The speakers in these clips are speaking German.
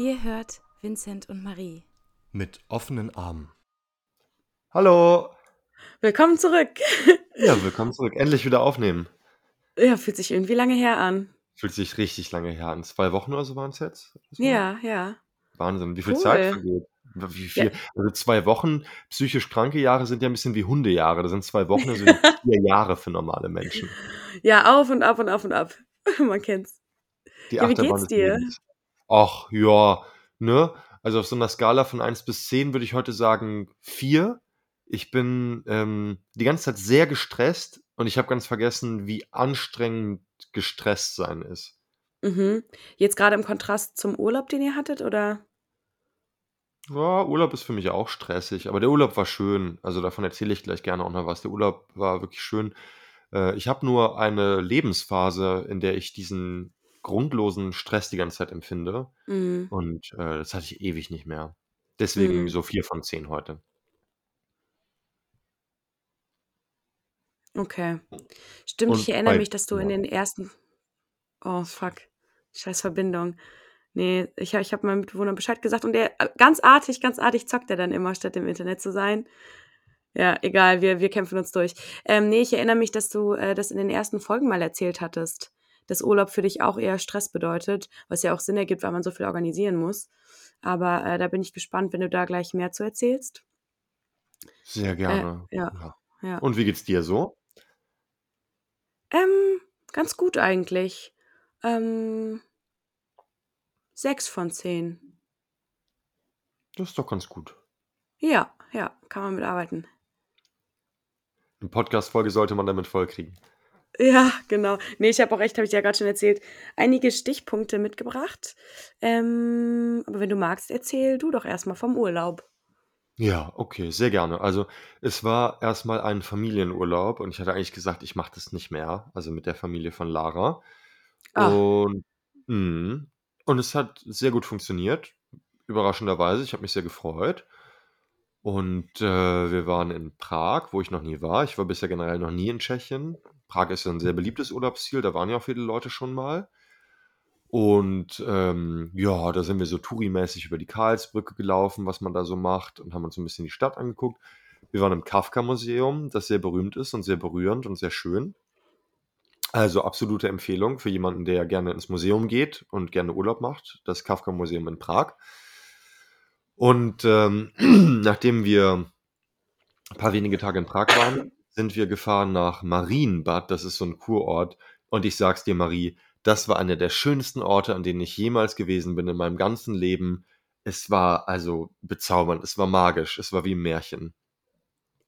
Ihr hört Vincent und Marie. Mit offenen Armen. Hallo! Willkommen zurück. Ja, willkommen zurück. Endlich wieder aufnehmen. Ja, fühlt sich irgendwie lange her an. Fühlt sich richtig lange her an. Zwei Wochen oder so waren es jetzt? Ja, ja. Wahnsinn, wie viel Zeit Cool. vergeht. Wie Ja. viel, also zwei Wochen psychisch kranke Jahre sind ja ein bisschen wie Hundejahre. Das sind zwei Wochen, das sind vier Jahre für normale Menschen. Ja, auf und ab und auf und ab. Man kennt's. Die Ja, wie geht's dir? Lebens. Ach, ja, ne? Also auf so einer Skala von 1 bis 10 würde ich heute sagen 4. Ich bin ähm, die ganze Zeit sehr gestresst und ich habe ganz vergessen, wie anstrengend gestresst sein ist. Mhm. Jetzt gerade im Kontrast zum Urlaub, den ihr hattet, oder? Ja, Urlaub ist für mich auch stressig, aber der Urlaub war schön. Also davon erzähle ich gleich gerne auch noch was. Der Urlaub war wirklich schön. Äh, ich habe nur eine Lebensphase, in der ich diesen grundlosen Stress die ganze Zeit empfinde. Mhm. Und äh, das hatte ich ewig nicht mehr. Deswegen Mhm. so 4 von 10 heute. Okay. Stimmt, ich Und erinnere bei mich, dass du in den ersten. Oh, fuck. Scheiß Verbindung. Nee, ich, ich habe meinem Mitbewohner Bescheid gesagt und der, ganz artig, ganz artig zockt er dann immer, statt im Internet zu sein. Ja, egal, wir, wir kämpfen uns durch. Ähm, nee, ich erinnere mich, dass du äh, das in den ersten Folgen mal erzählt hattest, dass Urlaub für dich auch eher Stress bedeutet, was ja auch Sinn ergibt, weil man so viel organisieren muss. Aber äh, da bin ich gespannt, wenn du da gleich mehr zu erzählst. Sehr Äh, gerne. ja, Ja. ja. Und wie geht's dir so? Ähm, ganz gut eigentlich. Ähm, sechs von zehn. Das ist doch ganz gut. Ja, ja, kann man mitarbeiten. Eine Podcast-Folge sollte man damit vollkriegen. Ja, genau. Nee, ich habe auch echt, habe ich dir ja gerade schon erzählt, einige Stichpunkte mitgebracht. Ähm, aber wenn du magst, erzähl du doch erstmal vom Urlaub. Ja, okay, sehr gerne. Also es war erstmal ein Familienurlaub und ich hatte eigentlich gesagt, ich mache das nicht mehr, also mit der Familie von Lara. Ah, Und, mhm. und es hat sehr gut funktioniert, überraschenderweise. Ich habe mich sehr gefreut. Und äh, wir waren in Prag, wo ich noch nie war. Ich war bisher generell noch nie in Tschechien. Prag ist ja ein sehr beliebtes Urlaubsziel, da waren ja auch viele Leute schon mal. Und ähm, ja, da sind wir so Touri-mäßig über die Karlsbrücke gelaufen, was man da so macht, und haben uns ein bisschen die Stadt angeguckt. Wir waren im Kafka-Museum, das sehr berühmt ist und sehr berührend und sehr schön. Also absolute Empfehlung für jemanden, der gerne ins Museum geht und gerne Urlaub macht. Das Kafka-Museum in Prag. Und ähm, nachdem wir ein paar wenige Tage in Prag waren, sind wir gefahren nach Marienbad. Das ist so ein Kurort. Und ich sag's dir, Marie, das war einer der schönsten Orte, an denen ich jemals gewesen bin in meinem ganzen Leben. Es war also bezaubernd, es war magisch, es war wie ein Märchen.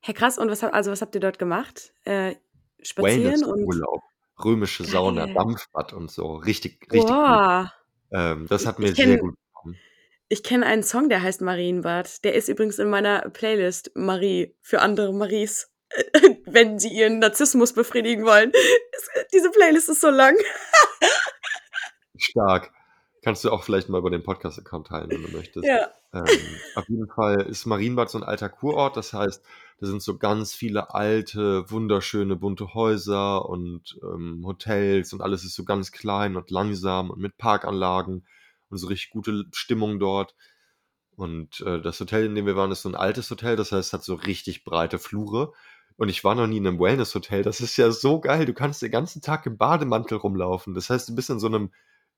Herr krass, und was, also was habt ihr dort gemacht? Äh, spazieren und Wellness-Urlaub, römische Sauna, geil. Dampfbad und so. Richtig, richtig gut. Boah. Ähm, das hat mir ich sehr kenne gut gefallen. ich kenn einen Song, der heißt Marienbad. Der ist übrigens in meiner Playlist Marie für andere Maries. Wenn sie ihren Narzissmus befriedigen wollen. Es, diese Playlist ist so lang. Stark. Kannst du auch vielleicht mal über den Podcast-Account teilen, wenn du möchtest. Ja. Ähm, auf jeden Fall ist Marienbad so ein alter Kurort. Das heißt, da sind so ganz viele alte, wunderschöne, bunte Häuser und ähm, Hotels und alles ist so ganz klein und langsam und mit Parkanlagen und so richtig gute Stimmung dort. Und äh, das Hotel, in dem wir waren, ist so ein altes Hotel. Das heißt, es hat so richtig breite Flure. Und ich war noch nie in einem Wellness-Hotel. Das ist ja so geil. Du kannst den ganzen Tag im Bademantel rumlaufen. Das heißt, du bist in so einem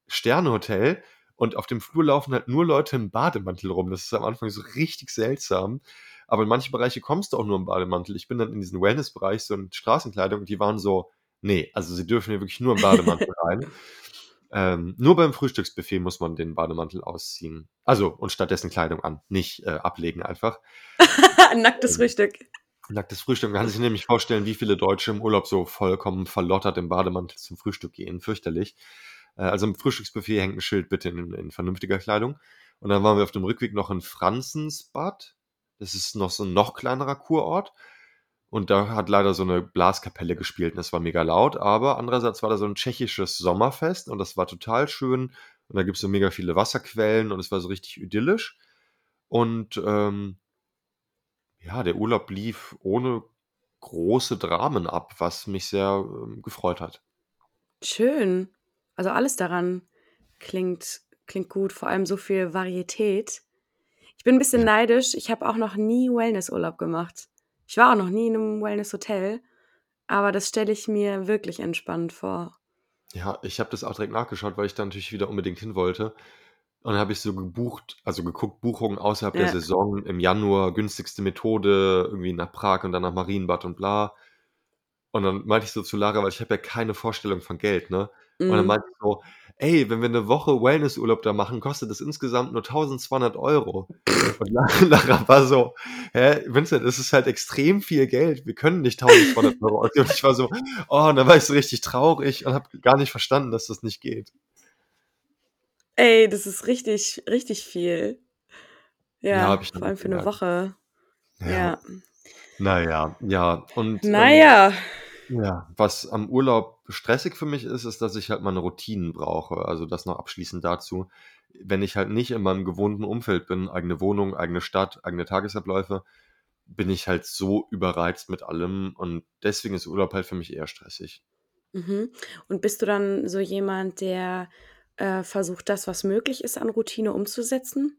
Sternehotel und auf dem Flur laufen halt nur Leute im Bademantel rum. Das ist am Anfang so richtig seltsam. Aber in manche Bereiche kommst du auch nur im Bademantel. Ich bin dann in diesen Wellness-Bereich, so in Straßenkleidung, und die waren so, nee, also sie dürfen hier wirklich nur im Bademantel rein. Ähm, nur beim Frühstücksbuffet muss man den Bademantel ausziehen. Also, und stattdessen Kleidung an. Nicht äh, ablegen einfach. Nacktes Ähm, Frühstück. Nacktes Frühstück. Man kann sich nämlich vorstellen, wie viele Deutsche im Urlaub so vollkommen verlottert im Bademantel zum Frühstück gehen. Fürchterlich. Äh, also im Frühstücksbuffet hängt ein Schild, bitte in, in vernünftiger Kleidung. Und dann waren wir auf dem Rückweg noch in Franzensbad. Das ist noch so ein noch kleinerer Kurort. Und da hat leider so eine Blaskapelle gespielt und das war mega laut. Aber andererseits war da so ein tschechisches Sommerfest und das war total schön. Und da gibt es so mega viele Wasserquellen und es war so richtig idyllisch. Und ähm, ja, der Urlaub lief ohne große Dramen ab, was mich sehr ähm, gefreut hat. Schön. Also alles daran klingt klingt gut, vor allem so viel Varietät. Ich bin 'n bisschen neidisch. Ich habe auch noch nie Wellnessurlaub gemacht. Ich war auch noch nie in 'nem Wellnesshotel, aber das stelle ich mir wirklich entspannend vor. Ja, ich habe das auch direkt nachgeschaut, weil ich da natürlich wieder unbedingt hin wollte. Und dann habe ich so gebucht also geguckt, Buchungen außerhalb der Ja. Saison im Januar, günstigste Methode, irgendwie nach Prag und dann nach Marienbad und bla. Und dann meinte ich so zu Lara, weil ich habe ja keine Vorstellung von Geld, ne? Und dann Mhm. meinte ich so: „Ey, wenn wir 'ne Woche Wellnessurlaub da machen, kostet das insgesamt nur 1.200 €.“ Und La Lara war so: „Hä, Vincent, das ist halt extrem viel Geld. Wir können nicht 1.200 € ausgeben.“ Und ich war so: „Oh“, und dann war ich so richtig traurig und habe gar nicht verstanden, dass das nicht geht. Ey, das ist richtig richtig viel. Ja, Ja, habe ich vor allem für 'ne gemerkt. Woche. Ja. Ja. Na ja, ja. Und, ähm, ja. ja, was am Urlaub stressig für mich ist, ist, dass ich halt meine Routinen brauche. Also, das noch abschließend dazu. Wenn ich halt nicht in meinem gewohnten Umfeld bin, eigene Wohnung, eigene Stadt, eigene Tagesabläufe, bin ich halt so überreizt mit allem und deswegen ist Urlaub halt für mich eher stressig. Mhm. Und bist du dann so jemand, der, äh, versucht, das, was möglich ist, an Routine umzusetzen?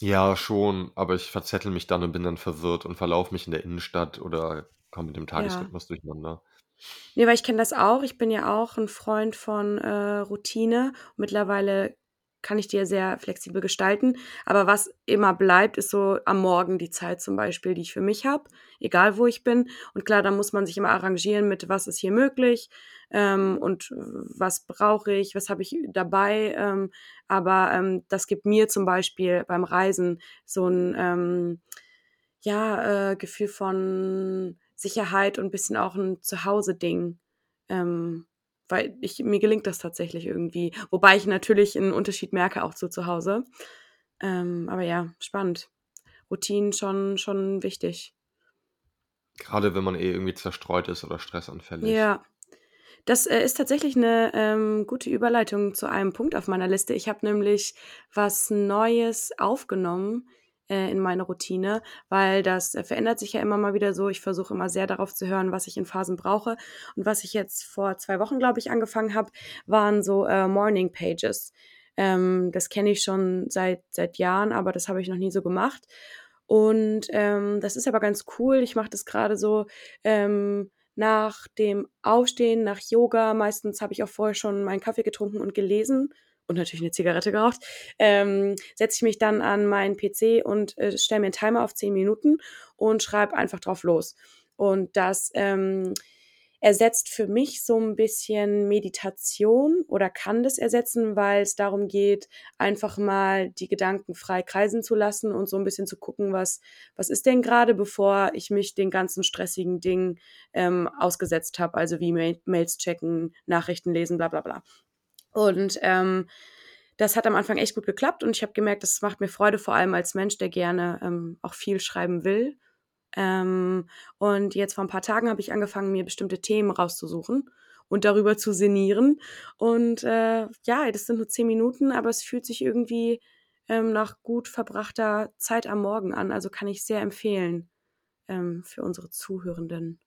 Ja, schon, aber ich verzettel mich dann und bin dann verwirrt und verlaufe mich in der Innenstadt oder komme mit dem Ja. Tagesrhythmus durcheinander. Ne, weil ich kenne das auch. Ich bin ja auch 'n Freund von, äh, Routine. Mittlerweile kann ich ja sehr flexibel gestalten. Aber was immer bleibt, ist so am Morgen die Zeit zum Beispiel, die ich für mich habe, egal wo ich bin. Und klar, da muss man sich immer arrangieren mit: „Was ist hier möglich, ähm, und was brauche ich, was habe ich dabei?“ Ähm, aber, ähm, das gibt mir zum Beispiel beim Reisen so 'n, ähm, ja, äh, Gefühl von Sicherheit und bisschen auch 'n Zuhause-Ding. Ähm, weil ich mir gelingt das tatsächlich irgendwie, wobei ich natürlich 'n Unterschied merke auch zu zu Hause. Ähm, aber ja, spannend. Routinen schon schon wichtig. Grade wenn man eh irgendwie zerstreut ist oder stressanfällig. Ja. Das, äh, ist tatsächlich 'ne, ähm, gute Überleitung zu einem Punkt auf meiner Liste. Ich habe nämlich was Neues aufgenommen, äh, in meine Routine, weil das, äh, verändert sich ja immer mal wieder so. Ich versuche immer sehr darauf zu hören, was ich in Phasen brauche. Und was ich jetzt vor 2 Wochen, glaube ich, angefangen habe, waren so, äh, Morning Pages. Ähm, das kenne ich schon seit seit Jahren, aber das habe ich noch nie so gemacht. Und, ähm, das ist aber ganz cool. Ich mache das grade so, ähm, nach dem Aufstehen, nach Yoga. Meistens habe ich auch vorher schon meinen Kaffee getrunken und gelesen und natürlich 'ne Zigarette geraucht. Ähm, setze ich mich dann an meinen PC und, äh, stelle mir 'n Timer auf 10 Minuten und schreibe einfach drauf los. Und das, ähm, ersetzt für mich so 'n bisschen Meditation oder kann das ersetzen, weil's darum geht, einfach mal die Gedanken frei kreisen zu lassen und so 'n bisschen zu gucken, was was ist denn grade, bevor ich mich den ganzen stressigen Dingen, ähm, ausgesetzt habe, also wie Mail Mails checken, Nachrichten lesen, bla bla bla. Und, ähm, das hat am Anfang echt gut geklappt und ich habe gemerkt, das macht mir Freude, vor allem als Mensch, der gerne, ähm, auch viel schreiben will. Ähm, und jetzt vor 'n paar Tagen habe ich angefangen, mir bestimmte Themen rauszusuchen und darüber zu sinnieren. Und, äh, ja, das sind nur 10 Minuten, aber es fühlt sich irgendwie, ähm, nach gut verbrachter Zeit am Morgen an. Also, kann ich sehr empfehlen, ähm, für unsere Zuhörenden.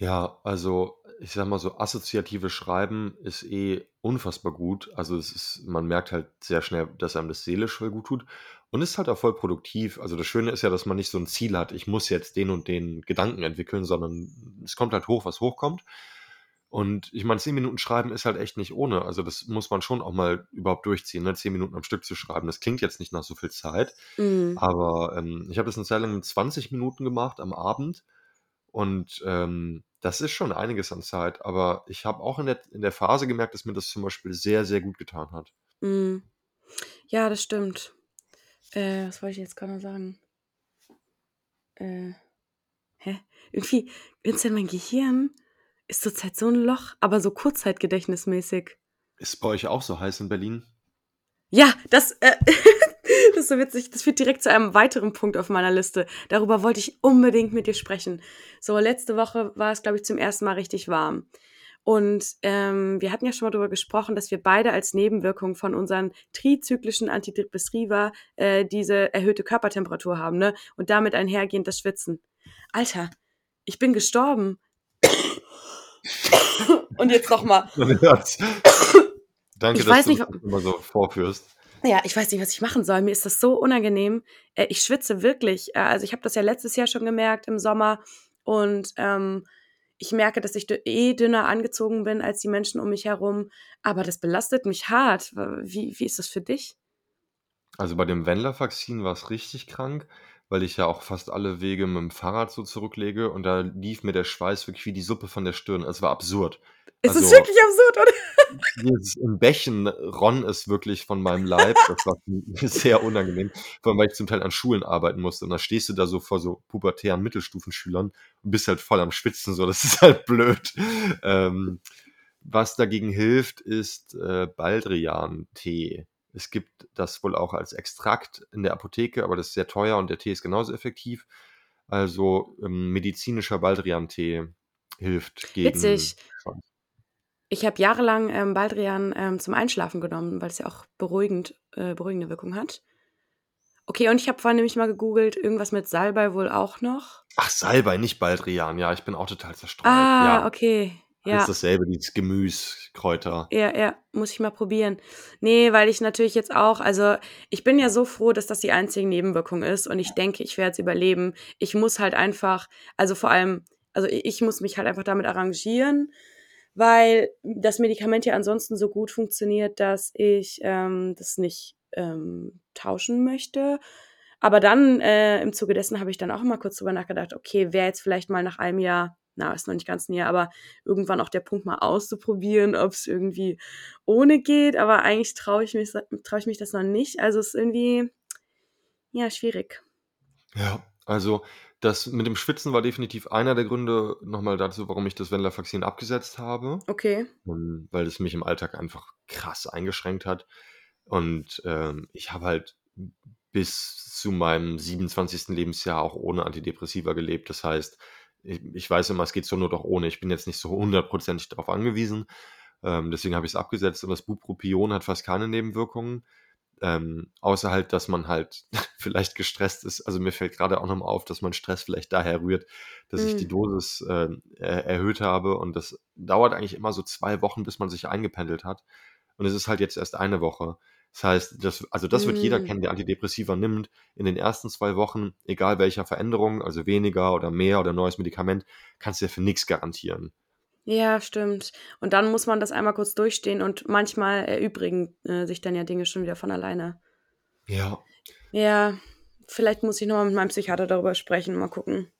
Ja, also, ich sage mal so, assoziatives Schreiben ist eh unfassbar gut. Also, es ist man merkt halt sehr schnell, dass einem das seelisch voll gut tut und ist halt auch voll produktiv. Also, das Schöne ist ja, dass man nicht so 'n Ziel hat: „Ich muss jetzt den und den Gedanken entwickeln“, sondern es kommt halt hoch, was hochkommt. Und ich meine, 10 Minuten schreiben ist halt echt nicht ohne. Also, das muss man schon auch mal überhaupt durchziehen, ne, 10 Minuten am Stück zu schreiben. Das klingt jetzt nicht nach so viel Zeit, Mhm. aber, ähm, ich habe das 'ne Zeit lang mit 20 Minuten gemacht am Abend und, ähm, das ist schon einiges an Zeit. Aber ich habe auch in der in der Phase gemerkt, dass mir das zum Beispiel sehr, sehr gut getan hat. Mhm. Ja, das stimmt. Äh, was wollte ich jetzt noch sagen? Äh, hä? Irgendwie Vincent, mein Gehirn ist zurzeit so 'n Loch, aber so kurzzeitgedächtnismäßig. Ist bei euch auch so heiß in Berlin? Ja, das, äh das ist so witzig. Das führt direkt zu einem weiteren Punkt auf meiner Liste. Darüber wollte ich unbedingt mit dir sprechen. So, letzte Woche war es, glaube ich, zum 1. Mal richtig warm. Und, ähm, wir hatten ja schon mal drüber gesprochen, dass wir beide als Nebenwirkung von unseren trizyklischen Antidepressiva, äh, diese erhöhte Körpertemperatur haben, ne, und damit einhergehend das Schwitzen. Alter, ich bin gestorben. Und jetzt noch mal. Man hört's. Danke, Ich dass weiß du nicht, wa immer so vorführst. Ja, ich weiß nicht, was ich machen soll. Mir ist das so unangenehm. Äh, ich schwitze wirklich. Äh, also, ich habe das ja letztes Jahr schon gemerkt im Sommer und, ähm, ich merke, dass ich eh dünner angezogen bin als die Menschen um mich herum, aber das belastet mich hart. Wie wie ist das für dich? Also, bei dem Wendler-Vakzin war's richtig krank, weil ich ja auch fast alle Wege mit'm Fahrrad so zurücklege und da lief mir der Schweiß wirklich wie die Suppe von der Stirn. Es war absurd. Es ist Also wirklich absurd, oder? dieses in Bächen rann es wirklich von meinem Leib. Das war sehr unangenehm, vor allem, weil ich zum Teil an Schulen arbeiten musste und dann stehst du da so vor so pubertären Mittelstufenschülern und bist halt voll am Schwitzen so. Das ist halt blöd. Ähm, was dagegen hilft, ist, äh, Baldrian-Tee. Es gibt das wohl auch als Extrakt in der Apotheke, aber das ist sehr teuer und der Tee ist genauso effektiv. Also, ähm, medizinischer Baldrian-Tee hilft gegen Witzig. Ich habe jahrelang, ähm, Baldrian, ähm, zum Einschlafen genommen, weil's ja auch beruhigend äh, beruhigende Wirkung hat. Okay, und ich habe vorhin nämlich mal gegoogelt, irgendwas mit Salbei wohl auch noch. Ach, Salbei, nicht Baldrian. Ja, ich bin auch total zerstreut. Ah, Ja. okay. Ja. dasselbe, dieses Gemüs, Kräuter. Ja, ja, muss ich mal probieren. Ne, weil ich natürlich jetzt auch also, ich bin ja so froh, dass das die einzige Nebenwirkung ist und ich denke, ich werde es überleben. Ich muss halt einfach also, vor allem also, ich muss mich halt einfach damit arrangieren, weil das Medikament ja ansonsten so gut funktioniert, dass ich, ähm, das nicht, ähm, tauschen möchte. Aber dann, äh, im Zuge dessen habe ich dann auch mal kurz drüber nachgedacht: „Okay, wäre jetzt vielleicht mal nach einem Jahr na, ist noch nicht ganz 'n Jahr, aber irgendwann auch der Punkt, mal auszuprobieren, ob's irgendwie ohne geht.“ Aber eigentlich traue ich mich traue ich mich das noch nicht. Also, es ist irgendwie, ja, schwierig. Ja, also, das mit dem Schwitzen war definitiv einer der Gründe noch mal dazu, warum ich das Wendler-Vakzin abgesetzt habe. Okay. Ähm, weil es mich im Alltag einfach krass eingeschränkt hat. Und, ähm, ich habe halt bis zu meinem 27. Lebensjahr auch ohne Antidepressiva gelebt. Das heißt, i ich weiß immer, es geht zur Not auch ohne. Ich bin jetzt nicht so hundertprozentig drauf angewiesen. Ähm, deswegen habe ich's abgesetzt und das Bupropion hat fast keine Nebenwirkungen, ähm, außer halt, dass man halt vielleicht gestresst ist. Also, mir fällt grade auch noch mal auf, dass mein Stress vielleicht daher rührt, dass ich die Mhm. Dosis, er erhöht habe und das dauert eigentlich immer so 2 Wochen, bis man sich eingependelt hat. Und es ist halt jetzt erst eine Woche. Das heißt, das also, das wird jeder Mhm. kennen, der Antidepressiva nimmt. In den ersten 2 Wochen, egal welcher Veränderung, also, weniger oder mehr oder neues Medikament, kannst du ja für nix garantieren. Ja, stimmt. Und dann muss man das einmal kurz durchstehen und manchmal erübrigen, äh, sich dann ja Dinge schon wieder von alleine. Ja. Ja, vielleicht muss ich noch mal mit meinem Psychiater darüber sprechen, mal gucken.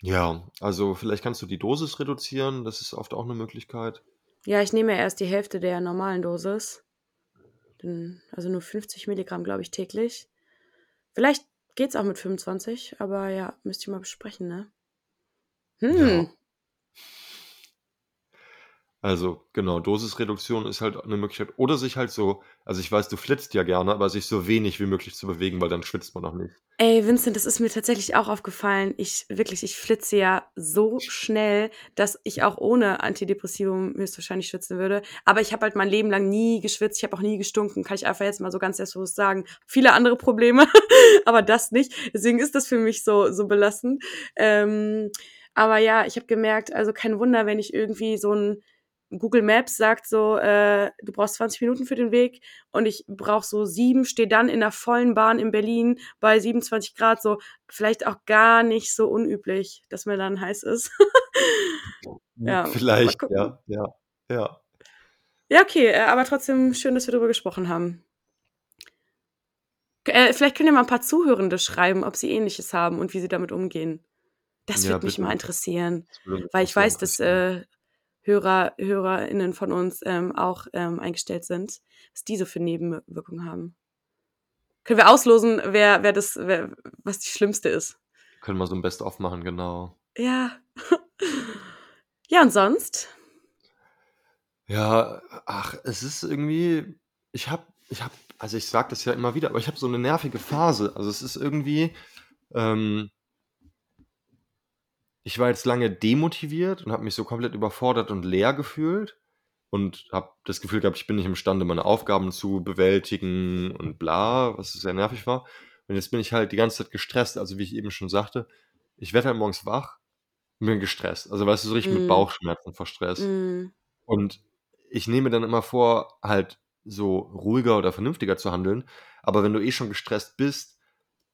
Ja, also, vielleicht kannst du die Dosis reduzieren, das ist oft auch 'ne Möglichkeit. Ja, ich nehme ja erst die Hälfte der normalen Dosis. Dann also, nur 50 Milligramm, glaube ich, täglich. Vielleicht geht's auch mit 25, aber ja, müsste ich mal besprechen, ne? Ja. Also, genau, Dosisreduktion ist halt 'ne Möglichkeit. Oder sich halt so also, ich weiß, du flitzt ja gerne, aber sich so wenig wie möglich zu bewegen, weil dann schwitzt man auch nicht. Ey, Vincent, das ist mir tatsächlich auch aufgefallen. Ich wirklich, ich flitze ja so schnell, dass ich auch ohne Antidepressivum höchstwahrscheinlich schwitzen würde. Aber ich habe halt mein Leben lang nie geschwitzt. Ich habe auch nie gestunken, kann ich einfach jetzt mal so ganz selbstbewusst sagen. Viele andere Probleme, aber das nicht. Deswegen ist das für mich so so belastend. Ähm, aber ja, ich habe gemerkt, also, kein Wunder, wenn ich irgendwie so 'n Google Maps sagt so, äh: „Du brauchst 20 Minuten für den Weg“ und ich brauche so 7, stehe dann in 'ner vollen Bahn in Berlin bei 27 Grad, so vielleicht auch gar nicht so unüblich, dass mir dann heiß ist. Ja, vielleicht, ja, ja, ja. Ja, okay, äh, aber trotzdem schön, dass wir drüber gesprochen haben. Äh, vielleicht können ja mal 'n paar Zuhörende schreiben, ob sie Ähnliches haben und wie sie damit umgehen. Das Ja, würde mich mal interessieren, weil ich weiß, dass, äh, Hörer HörerInnen von uns, ähm, auch, ähm, eingestellt sind, was die so für Nebenwirkungen haben. Können wir auslosen, wer wer das wer was die schlimmste ist. Können wir so 'n Best of machen, genau. Ja. Ja, und sonst? Ja, ach, es ist irgendwie ich habe ich habe also, ich sage das ja immer wieder, aber ich habe so 'ne nervige Phase. Also, es ist irgendwie, ähm ich war jetzt lange demotiviert und habe mich so komplett überfordert und leer gefühlt und habe das Gefühl gehabt, ich bin nicht imstande, meine Aufgaben zu bewältigen und bla, was sehr nervig war. Und jetzt bin ich halt die ganze Zeit gestresst. Also, wie ich eben schon sagte, ich werde halt morgens wach und bin gestresst. Also, weißt du, so richtig mit Mhm. Bauchschmerzen vor Stress. Mhm. Und ich nehme dann immer vor, halt so ruhiger oder vernünftiger zu handeln. Aber wenn du eh schon gestresst bist,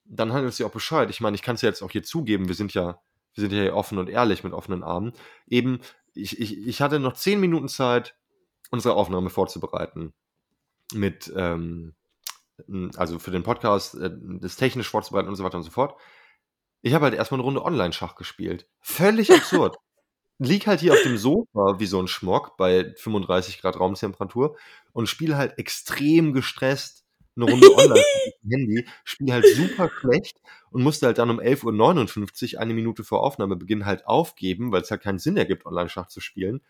dann handelst du auch Bescheid. Ich meine, ich kann es ja jetzt auch hier zugeben, wir sind ja, wir sind ja hier offen und ehrlich mit offenen Armen. Eben, ich, ich, ich hatte noch zehn Minuten Zeit, unsere Aufnahme vorzubereiten. Mit, ähm, also für den Podcast, äh, das technisch vorzubereiten und so weiter und so fort. Ich habe halt erstmal eine Runde Online-Schach gespielt. Völlig absurd. Lieg halt hier auf dem Sofa wie so ein Schmock bei 35 Grad Raumtemperatur und spiele halt extrem gestresst eine Runde online auf dem Handy, spiele halt super schlecht und musste halt dann um 11.59 Uhr, eine Minute vor Aufnahmebeginn, halt aufgeben, weil es halt keinen Sinn ergibt, Online-Schach zu spielen.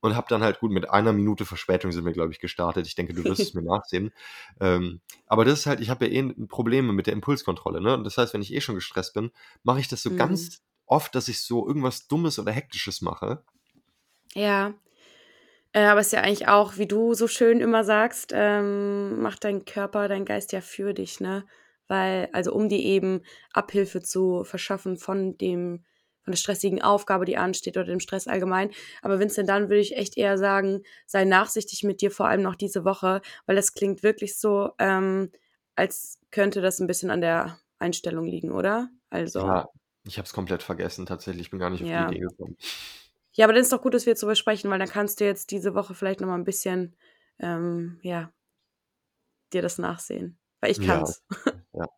Und habe dann halt gut mit einer Minute Verspätung sind wir, glaube ich, gestartet. Ich denke, du wirst es mir nachsehen. Ähm, aber das ist halt, ich habe ja eh Probleme mit der Impulskontrolle. Ne? Und das heißt, wenn ich eh schon gestresst bin, mache ich das so Mhm. ganz oft, dass ich so irgendwas Dummes oder Hektisches mache. Ja. Äh, aber es ist ja eigentlich auch, wie du so schön immer sagst, ähm, macht dein Körper, dein Geist ja für dich, ne? Weil, also um dir eben Abhilfe zu verschaffen von dem, von der stressigen Aufgabe, die ansteht oder dem Stress allgemein. Aber Vincent, dann würde ich echt eher sagen, sei nachsichtig mit dir, vor allem noch diese Woche, weil das klingt wirklich so, ähm, als könnte das ein bisschen an der Einstellung liegen, oder? Also. Ja, ich habe es komplett vergessen, tatsächlich. Ich bin gar nicht auf Ja. die Idee gekommen. Ja, aber dann ist doch gut, dass wir jetzt drüber sprechen, weil dann kannst du jetzt diese Woche vielleicht noch mal ein bisschen, ähm, ja, dir das nachsehen. Weil ich Ja. kann's. Ja.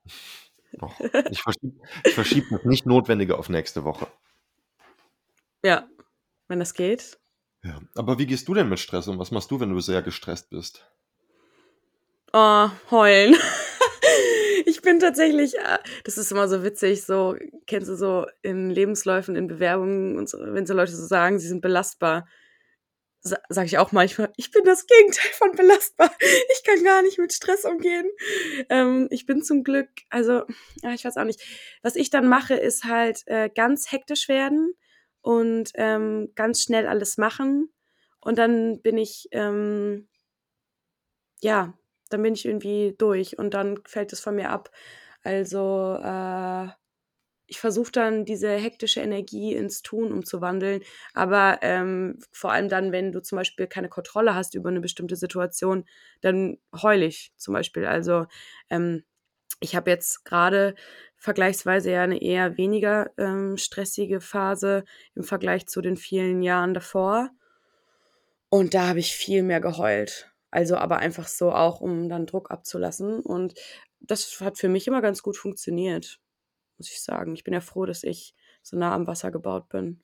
Ich verschiebe ich verschiebe das nicht Notwendige auf nächste Woche. Ja, wenn das geht. Ja. Aber wie gehst du denn mit Stress um? Was machst du, wenn du sehr gestresst bist? Oh, heulen. Bin tatsächlich, äh, das ist immer so witzig, so, kennst du so in Lebensläufen, in Bewerbungen und so, wenn so Leute so sagen, sie sind belastbar, sa sage ich auch manchmal, ich bin das Gegenteil von belastbar. Ich kann gar nicht mit Stress umgehen. Ähm, ich bin zum Glück, also, ja, ich weiß auch nicht. Was ich dann mache, ist halt äh, ganz hektisch werden und ähm, ganz schnell alles machen. Und dann bin ich, ähm, ja, dann bin ich irgendwie durch und dann fällt es von mir ab. Also, äh, ich versuche dann diese hektische Energie ins Tun umzuwandeln, aber ähm, vor allem dann, wenn du zum Beispiel keine Kontrolle hast über eine bestimmte Situation, dann heule ich zum Beispiel. Also ähm, ich habe jetzt gerade vergleichsweise ja eine eher weniger ähm, stressige Phase im Vergleich zu den vielen Jahren davor. Und da habe ich viel mehr geheult. Also aber einfach so auch, um dann Druck abzulassen. Und das hat für mich immer ganz gut funktioniert, muss ich sagen. Ich bin ja froh, dass ich so nah am Wasser gebaut bin.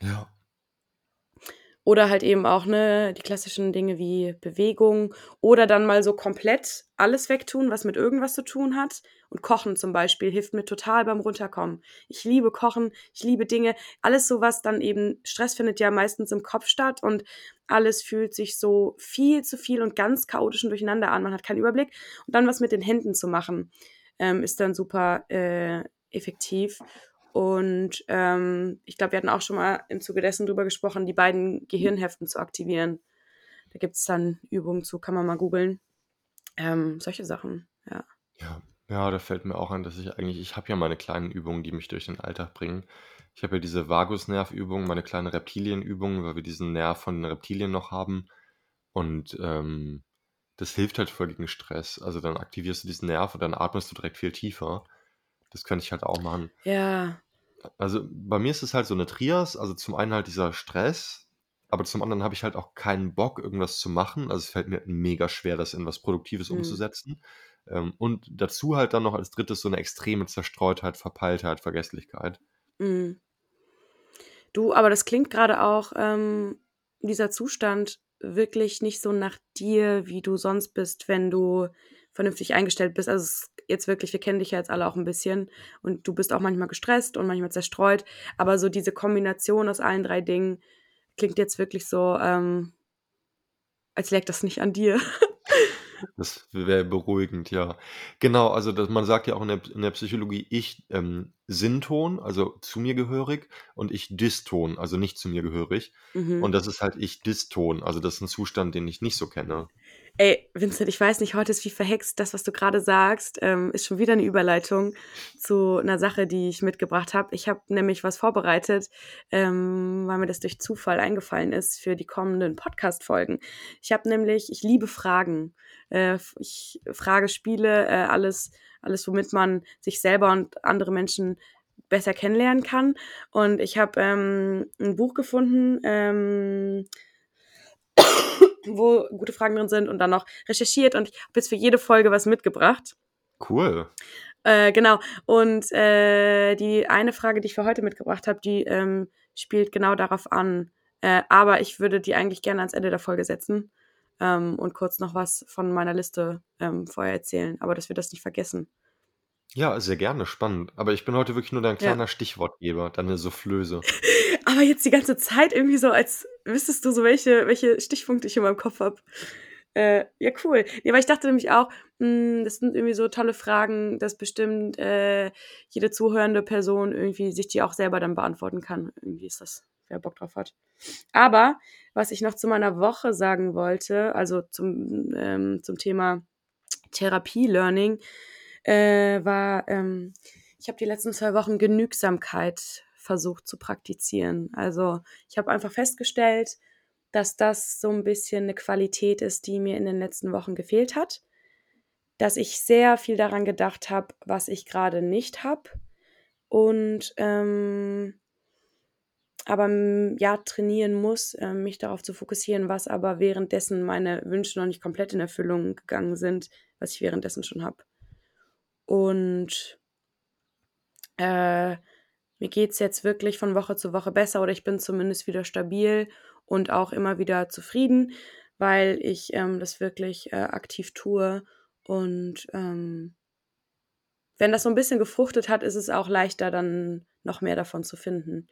Ja. Oder halt eben auch ne, die klassischen Dinge wie Bewegung oder dann mal so komplett alles wegtun, was mit irgendwas zu tun hat. Und Kochen zum Beispiel hilft mir total beim Runterkommen. Ich liebe Kochen, ich liebe Dinge. Alles sowas dann eben, Stress findet ja meistens im Kopf statt und alles fühlt sich so viel zu viel und ganz chaotisch und durcheinander an. Man hat keinen Überblick. Und dann was mit den Händen zu machen, ähm, ist dann super äh, effektiv. Und ähm, ich glaube, wir hatten auch schon mal im Zuge dessen drüber gesprochen, die beiden Gehirnheften zu aktivieren. Da gibt es dann Übungen zu, kann man mal googeln. Ähm, solche Sachen, ja. Ja. Ja, da fällt mir auch an, dass ich eigentlich, ich habe ja meine kleinen Übungen, die mich durch den Alltag bringen. Ich habe ja diese Vagusnervübungen, meine kleine Reptilienübungen, weil wir diesen Nerv von den Reptilien noch haben. Und ähm, das hilft halt voll gegen Stress. Also dann aktivierst du diesen Nerv und dann atmest du direkt viel tiefer. Das könnte ich halt auch machen. Ja, Also bei mir ist es halt so eine Trias. Also zum einen halt dieser Stress, aber zum anderen habe ich halt auch keinen Bock, irgendwas zu machen. Also es fällt mir mega schwer, das in was Produktives Mhm. umzusetzen. Ähm, und dazu halt dann noch als drittes so eine extreme Zerstreutheit, Verpeiltheit, Vergesslichkeit. Mhm. Du, aber das klingt gerade auch, ähm, dieser Zustand wirklich nicht so nach dir, wie du sonst bist, wenn du vernünftig eingestellt bist. Also jetzt wirklich, wir kennen dich ja jetzt alle auch ein bisschen und du bist auch manchmal gestresst und manchmal zerstreut, aber so diese Kombination aus allen drei Dingen klingt jetzt wirklich so, ähm, als läge das nicht an dir. Das wäre beruhigend, ja. Genau, also das, man sagt ja auch in der, in der Psychologie, ich ähm, Sinnton, also zu mir gehörig, und ich Diston, also nicht zu mir gehörig. Mhm. Und das ist halt ich Diston, also das ist ein Zustand, den ich nicht so kenne. Ey, Vincent, ich weiß nicht, heute ist wie verhext. Das, was du gerade sagst, ähm, ist schon wieder eine Überleitung zu einer Sache, die ich mitgebracht habe. Ich habe nämlich was vorbereitet, ähm, weil mir das durch Zufall eingefallen ist für die kommenden Podcast-Folgen. Ich habe nämlich, ich liebe Fragen. Äh, ich frage Spiele, äh, alles, alles, womit man sich selber und andere Menschen besser kennenlernen kann. Und ich habe ähm, ein Buch gefunden, ähm, wo gute Fragen drin sind und dann noch recherchiert und ich habe jetzt für jede Folge was mitgebracht. Cool. Äh, genau. Und äh, die eine Frage, die ich für heute mitgebracht habe, die ähm, spielt genau darauf an. Äh, aber ich würde die eigentlich gerne ans Ende der Folge setzen ähm, und kurz noch was von meiner Liste ähm, vorher erzählen, aber dass wir das nicht vergessen. Ja, sehr gerne, spannend. Aber ich bin heute wirklich nur dein kleiner ja. Stichwortgeber, deine Soufflöse. Aber jetzt die ganze Zeit irgendwie so, als wüsstest du so, welche, welche Stichpunkte ich in meinem Kopf habe. Äh, ja, cool. Nee, weil ich dachte nämlich auch, mh, hm, das sind irgendwie so tolle Fragen, dass bestimmt äh, jede zuhörende Person irgendwie sich die auch selber dann beantworten kann. Irgendwie ist das, wer Bock drauf hat. Aber was ich noch zu meiner Woche sagen wollte, also zum, ähm, zum Thema Therapie-Learning, äh, war, ähm, ich habe die letzten zwei Wochen Genügsamkeit versucht zu praktizieren. Also ich habe einfach festgestellt, dass das so ein bisschen eine Qualität ist, die mir in den letzten Wochen gefehlt hat. Dass ich sehr viel daran gedacht habe, was ich gerade nicht habe. Und ähm, aber ja, trainieren muss, äh, mich darauf zu fokussieren, was aber währenddessen meine Wünsche noch nicht komplett in Erfüllung gegangen sind, was ich währenddessen schon habe. Und äh, mir geht es jetzt wirklich von Woche zu Woche besser oder ich bin zumindest wieder stabil und auch immer wieder zufrieden, weil ich ähm, das wirklich äh, aktiv tue. Und ähm, wenn das so ein bisschen gefruchtet hat, ist es auch leichter, dann noch mehr davon zu finden.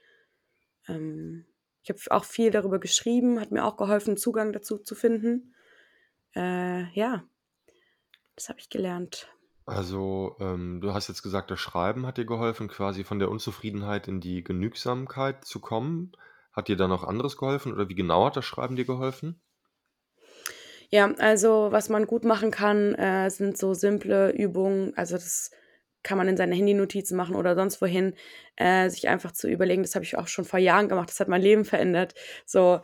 Ähm, ich habe auch viel darüber geschrieben, hat mir auch geholfen, Zugang dazu zu finden. Äh, ja, das habe ich gelernt. Also, ähm, du hast jetzt gesagt, das Schreiben hat dir geholfen, quasi von der Unzufriedenheit in die Genügsamkeit zu kommen. Hat dir da noch anderes geholfen oder wie genau hat das Schreiben dir geholfen? Ja, also was man gut machen kann, äh, sind so simple Übungen. Also das kann man in seine Handynotizen machen oder sonst wohin, äh, sich einfach zu überlegen. Das habe ich auch schon vor Jahren gemacht. Das hat mein Leben verändert. So,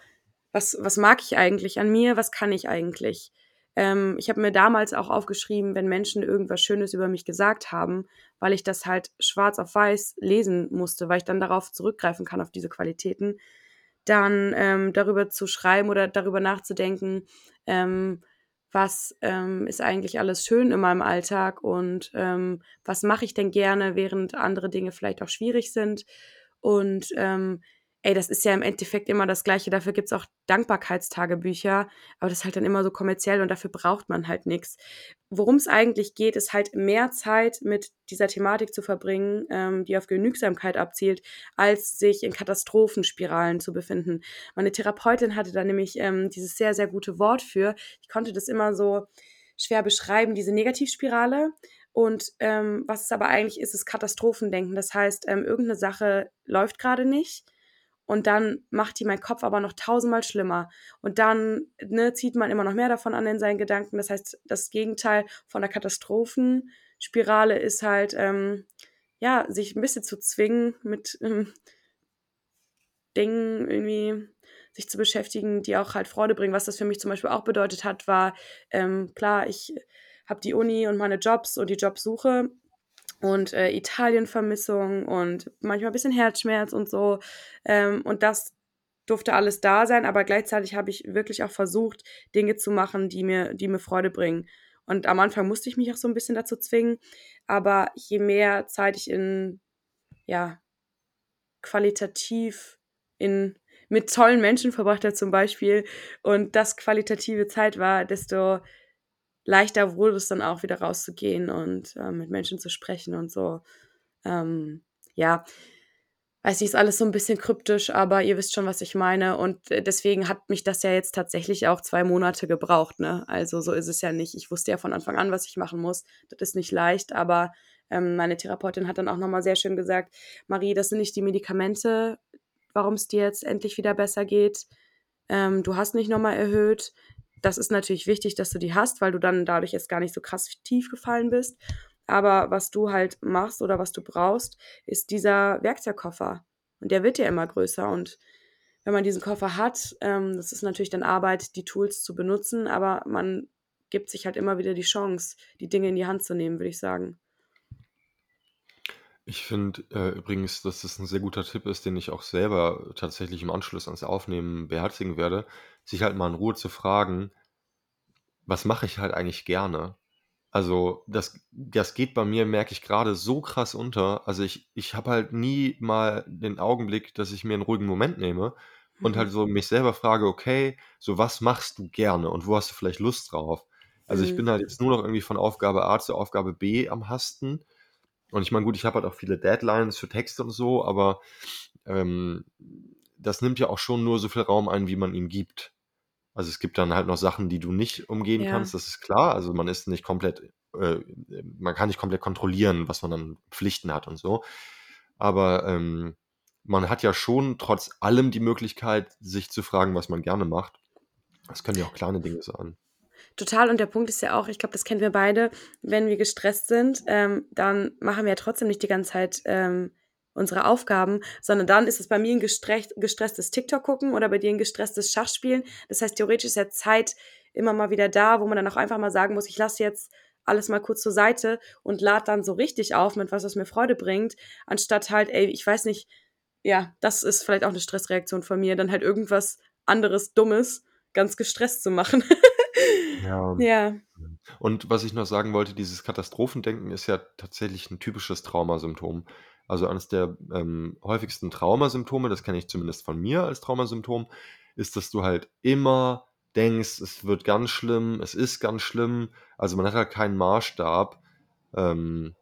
was, was mag ich eigentlich an mir? Was kann ich eigentlich? Ähm, ich habe mir damals auch aufgeschrieben, wenn Menschen irgendwas Schönes über mich gesagt haben, weil ich das halt schwarz auf weiß lesen musste, weil ich dann darauf zurückgreifen kann, auf diese Qualitäten, dann ähm, darüber zu schreiben oder darüber nachzudenken, ähm, was ähm, ist eigentlich alles schön in meinem Alltag und ähm, was mache ich denn gerne, während andere Dinge vielleicht auch schwierig sind. Und ähm, ey, das ist ja im Endeffekt immer das Gleiche. Dafür gibt's auch Dankbarkeitstagebücher, aber das ist halt dann immer so kommerziell und dafür braucht man halt nichts. Worum es eigentlich geht, ist halt mehr Zeit mit dieser Thematik zu verbringen, ähm, die auf Genügsamkeit abzielt, als sich in Katastrophenspiralen zu befinden. Meine Therapeutin hatte da nämlich ähm, dieses sehr, sehr gute Wort für. Ich konnte das immer so schwer beschreiben, diese Negativspirale. Und ähm, was es aber eigentlich ist, ist Katastrophendenken. Das heißt, ähm, irgendeine Sache läuft gerade nicht und dann macht die mein Kopf aber noch tausendmal schlimmer. Und dann ne, zieht man immer noch mehr davon an in seinen Gedanken. Das heißt, das Gegenteil von der Katastrophenspirale ist halt, ähm, ja, sich ein bisschen zu zwingen mit ähm, Dingen irgendwie sich zu beschäftigen, die auch halt Freude bringen. Was das für mich zum Beispiel auch bedeutet hat, war, ähm, klar, ich habe die Uni und meine Jobs und die Jobsuche und äh, Italienvermissung und manchmal ein bisschen Herzschmerz und so. Ähm, und das durfte alles da sein, aber gleichzeitig habe ich wirklich auch versucht, Dinge zu machen, die mir, die mir Freude bringen. Und am Anfang musste ich mich auch so ein bisschen dazu zwingen, aber je mehr Zeit ich in, ja, qualitativ in, mit tollen Menschen verbracht habe zum Beispiel und das qualitative Zeit war, desto leichter wurde es dann auch wieder rauszugehen und äh, mit Menschen zu sprechen und so. Ähm, ja, weiß nicht, ist alles so ein bisschen kryptisch, aber ihr wisst schon, was ich meine. Und äh, deswegen hat mich das ja jetzt tatsächlich auch zwei Monate gebraucht. Ne? Also so ist es ja nicht. Ich wusste ja von Anfang an, was ich machen muss. Das ist nicht leicht, aber ähm, meine Therapeutin hat dann auch nochmal sehr schön gesagt, Marie, das sind nicht die Medikamente, warum es dir jetzt endlich wieder besser geht. Ähm, du hast nicht nochmal erhöht das ist natürlich wichtig, dass du die hast, weil du dann dadurch erst gar nicht so krass tief gefallen bist. Aber was du halt machst oder was du brauchst, ist dieser Werkzeugkoffer. Und der wird ja immer größer. Und wenn man diesen Koffer hat, ähm, das ist natürlich dann Arbeit, die Tools zu benutzen, aber man gibt sich halt immer wieder die Chance, die Dinge in die Hand zu nehmen, würde ich sagen. Ich finde äh, übrigens, dass das ein sehr guter Tipp ist, den ich auch selber tatsächlich im Anschluss ans Aufnehmen beherzigen werde, sich halt mal in Ruhe zu fragen, was mache ich halt eigentlich gerne? Also, das das geht bei mir, merke ich gerade so krass unter. Also, ich ich habe halt nie mal den Augenblick, dass ich mir einen ruhigen Moment nehme und halt mhm. so mich selber frage: „Okay, so was machst du gerne und wo hast du vielleicht Lust drauf?“ Also, ich mhm. bin halt jetzt nur noch irgendwie von Aufgabe A zu Aufgabe B am Hasten. Und ich meine, gut, ich habe halt auch viele Deadlines für Texte und so, aber, ähm, das nimmt ja auch schon nur so viel Raum ein, wie man ihm gibt. Also, es gibt dann halt noch Sachen, die du nicht umgehen Ja. kannst, das ist klar. Also, man ist nicht komplett äh, man kann nicht komplett kontrollieren, was man an Pflichten hat und so. Aber, ähm, man hat ja schon trotz allem die Möglichkeit, sich zu fragen, was man gerne macht. Das können ja auch kleine Dinge sein. Total. Und der Punkt ist ja auch, ich glaube, das kennen wir beide, wenn wir gestresst sind, ähm, dann machen wir ja trotzdem nicht die ganze Zeit ähm, unsere Aufgaben, sondern dann ist es bei mir ein gestresstes TikTok gucken oder bei dir ein gestresstes Schachspielen. Das heißt, theoretisch ist ja Zeit immer mal wieder da, wo man dann auch einfach mal sagen muss, ich lasse jetzt alles mal kurz zur Seite und lade dann so richtig auf mit was, was mir Freude bringt, anstatt halt, ey, ich weiß nicht, ja, das ist vielleicht auch eine Stressreaktion von mir, dann halt irgendwas anderes Dummes ganz gestresst zu machen. ja. ja. Und was ich noch sagen wollte, dieses Katastrophendenken ist ja tatsächlich ein typisches Traumasymptom. Also eines der ähm, häufigsten Traumasymptome, das kenne ich zumindest von mir als Traumasymptom, ist, dass du halt immer denkst, es wird ganz schlimm, es ist ganz schlimm. Also man hat halt keinen Maßstab, ähm,